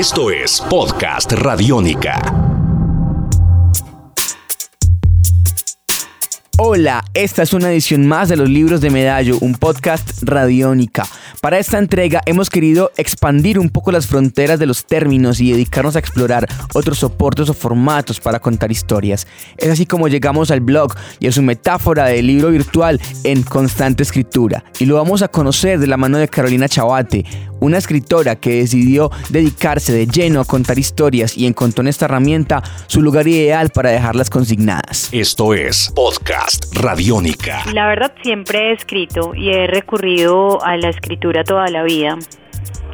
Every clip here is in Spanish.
Esto es Podcast Radiónica. Hola, esta es una edición más de los libros de Medallo, un podcast radiónica. Para esta entrega hemos querido expandir un poco las fronteras de los términos y dedicarnos a explorar otros soportes o formatos para contar historias. Es así como llegamos al blog y a su metáfora de libro virtual en constante escritura. Y lo vamos a conocer de la mano de Carolina Chabate, una escritora que decidió dedicarse de lleno a contar historias y encontró en esta herramienta su lugar ideal para dejarlas consignadas. Esto es Podcast Radiónica. La verdad siempre he escrito y he recurrido a la escritura toda la vida.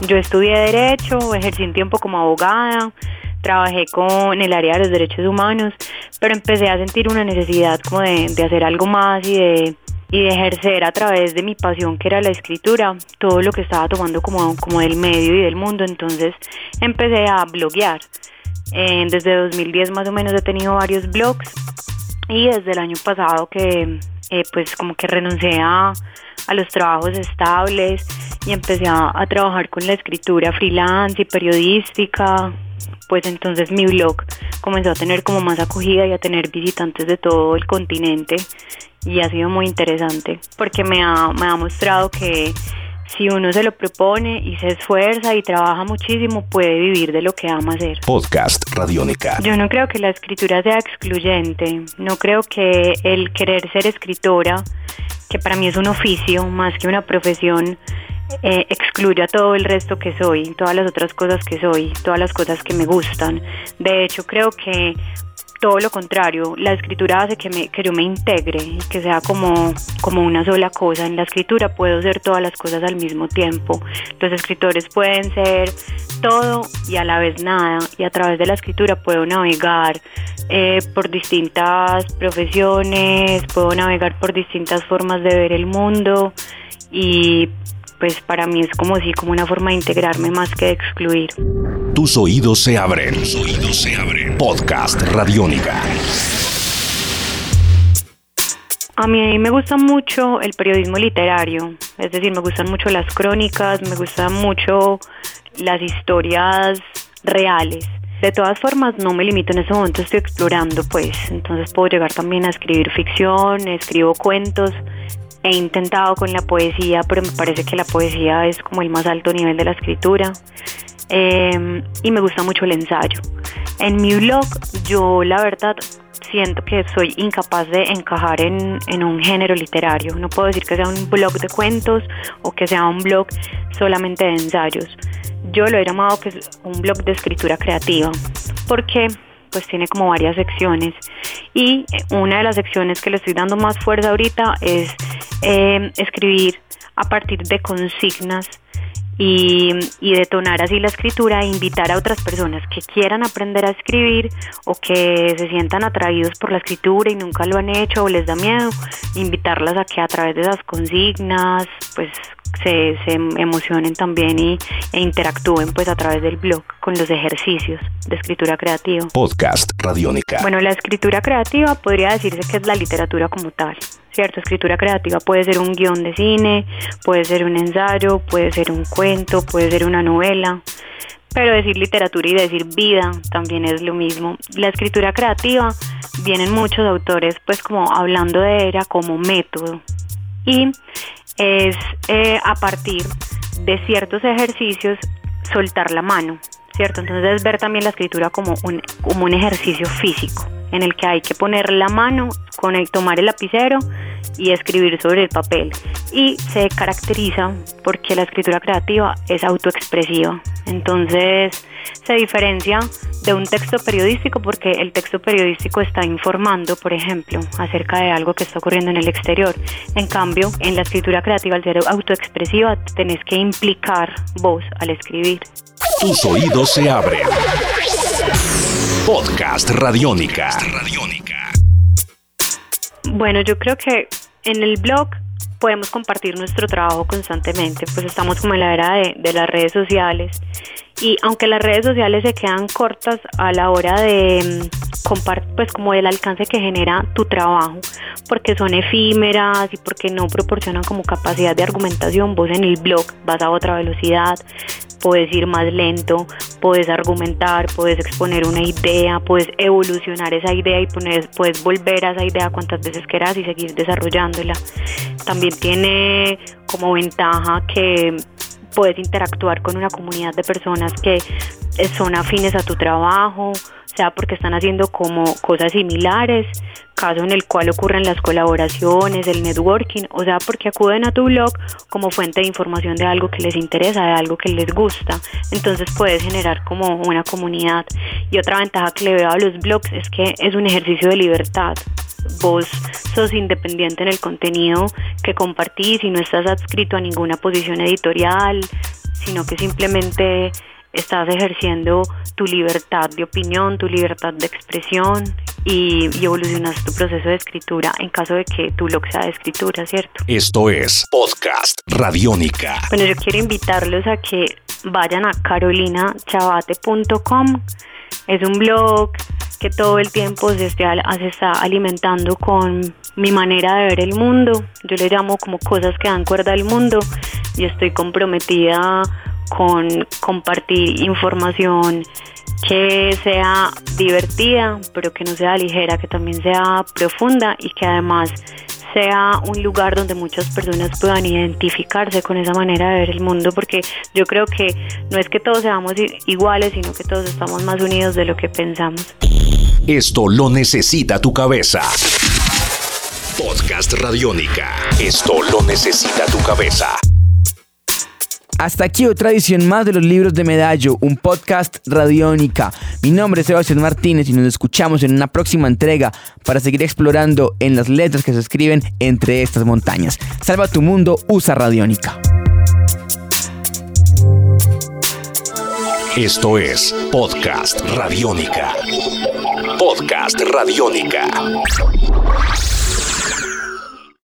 Yo estudié Derecho, ejercí un tiempo como abogada, trabajé con el área de los derechos humanos, pero empecé a sentir una necesidad como de, de hacer algo más y de y de ejercer a través de mi pasión que era la escritura todo lo que estaba tomando como, como del medio y del mundo entonces empecé a bloguear. Eh, desde 2010 más o menos he tenido varios blogs y desde el año pasado que eh, pues como que renuncié a, a, los trabajos estables y empecé a, a trabajar con la escritura freelance y periodística pues entonces mi blog comenzó a tener como más acogida y a tener visitantes de todo el continente y ha sido muy interesante porque me ha, me ha mostrado que si uno se lo propone y se esfuerza y trabaja muchísimo, puede vivir de lo que ama hacer. Podcast Radiónica. Yo no creo que la escritura sea excluyente, no creo que el querer ser escritora, que para mí es un oficio más que una profesión, eh, excluya todo el resto que soy, todas las otras cosas que soy, todas las cosas que me gustan. De hecho, creo que todo lo contrario, la escritura hace que, me, que yo me integre y que sea como, como una sola cosa. En la escritura puedo ser todas las cosas al mismo tiempo. Los escritores pueden ser todo y a la vez nada. Y a través de la escritura puedo navegar eh, por distintas profesiones, puedo navegar por distintas formas de ver el mundo y pues para mí es como si como una forma de integrarme más que de excluir. Tus oídos se abren. Tus oídos se abren. Podcast Radiónica. A mí me gusta mucho el periodismo literario, es decir, me gustan mucho las crónicas, me gustan mucho las historias reales. De todas formas, no me limito en ese momento, estoy explorando, pues, entonces puedo llegar también a escribir ficción, escribo cuentos, He intentado con la poesía, pero me parece que la poesía es como el más alto nivel de la escritura. Em, y me gusta mucho el ensayo. En mi blog yo la verdad siento que soy incapaz de encajar en, en, un género literario. No puedo decir que sea un blog de cuentos o que sea un blog solamente de ensayos. Yo lo he llamado que es un blog de escritura creativa. porque pues tiene como varias secciones y una de las secciones que le estoy dando más fuerza ahorita es eh, escribir a partir de consignas y, y, detonar así la escritura e invitar a otras personas que quieran aprender a escribir o que se sientan atraídos por la escritura y nunca lo han hecho o les da miedo, invitarlas a que a través de esas consignas pues se, se emocionen también y, e interactúen pues a través del blog con los ejercicios de escritura creativa. Podcast Radiónica. Bueno, la escritura creativa podría decirse que es la literatura como tal. ¿Cierto? Escritura creativa puede ser un guion de cine, puede ser un ensayo, puede ser un cuento, puede ser una novela, pero decir literatura y decir vida también es lo mismo. La escritura creativa vienen muchos autores pues como hablando de ella como método y es eh, a partir de ciertos ejercicios soltar la mano, ¿cierto? Entonces es ver también la escritura como un, como un ejercicio físico en el que hay que poner la mano, con el, tomar el lapicero y escribir sobre el papel. Y se caracteriza porque la escritura creativa es autoexpresiva. Entonces se diferencia de un texto periodístico porque el texto periodístico está informando, por ejemplo, acerca de algo que está ocurriendo en el exterior. En cambio, en la escritura creativa, al ser autoexpresiva, tenés que implicar vos al escribir. Tus oídos se abren. Podcast Radiónica. Bueno, yo creo que en el blog podemos compartir nuestro trabajo constantemente, pues estamos como en la era de, de las redes sociales. Y aunque las redes sociales se quedan cortas a la hora de mm, compartir, pues como el alcance que genera tu trabajo, porque son efímeras y porque no proporcionan como capacidad de argumentación, vos en el blog vas a otra velocidad, puedes ir más lento, puedes argumentar, puedes exponer una idea, puedes evolucionar esa idea y poner, puedes volver a esa idea cuantas veces quieras y seguir desarrollándola. También tiene como ventaja que puedes interactuar con una comunidad de personas que son afines a tu trabajo, sea porque están haciendo como cosas similares, caso en el cual ocurren las colaboraciones, el networking, o sea porque acuden a tu blog como fuente de información de algo que les interesa, de algo que les gusta. Entonces puedes generar como una comunidad. Y otra ventaja que le veo a los blogs es que es un ejercicio de libertad vos sos independiente en el contenido que compartís y no estás adscrito a ninguna posición editorial, sino que simplemente estás ejerciendo tu libertad de opinión, tu libertad de expresión y, evolucionas tu proceso de escritura en caso de que tu blog sea de escritura, ¿cierto? Esto es Podcast Radiónica. Bueno, yo quiero invitarlos a que vayan a carolinachabate.com. Es un blog que todo el tiempo se, se está alimentando con mi manera de ver el mundo. Yo le llamo como cosas que dan cuerda al mundo y estoy comprometida con compartir información que sea divertida, pero que no sea ligera, que también sea profunda y que además sea un lugar donde muchas personas puedan identificarse con esa manera de ver el mundo, porque yo creo que no es que todos seamos iguales, sino que todos estamos más unidos de lo que pensamos. Esto lo necesita tu cabeza. Podcast Radiónica. Esto lo necesita tu cabeza. Hasta aquí otra edición más de los libros de Medallo, un podcast radiónica. Mi nombre es Sebastián Martínez y nos escuchamos en una próxima entrega para seguir explorando en las letras que se escriben entre estas montañas. Salva tu mundo, usa radiónica. Esto es Podcast Radiónica. Podcast Radiónica.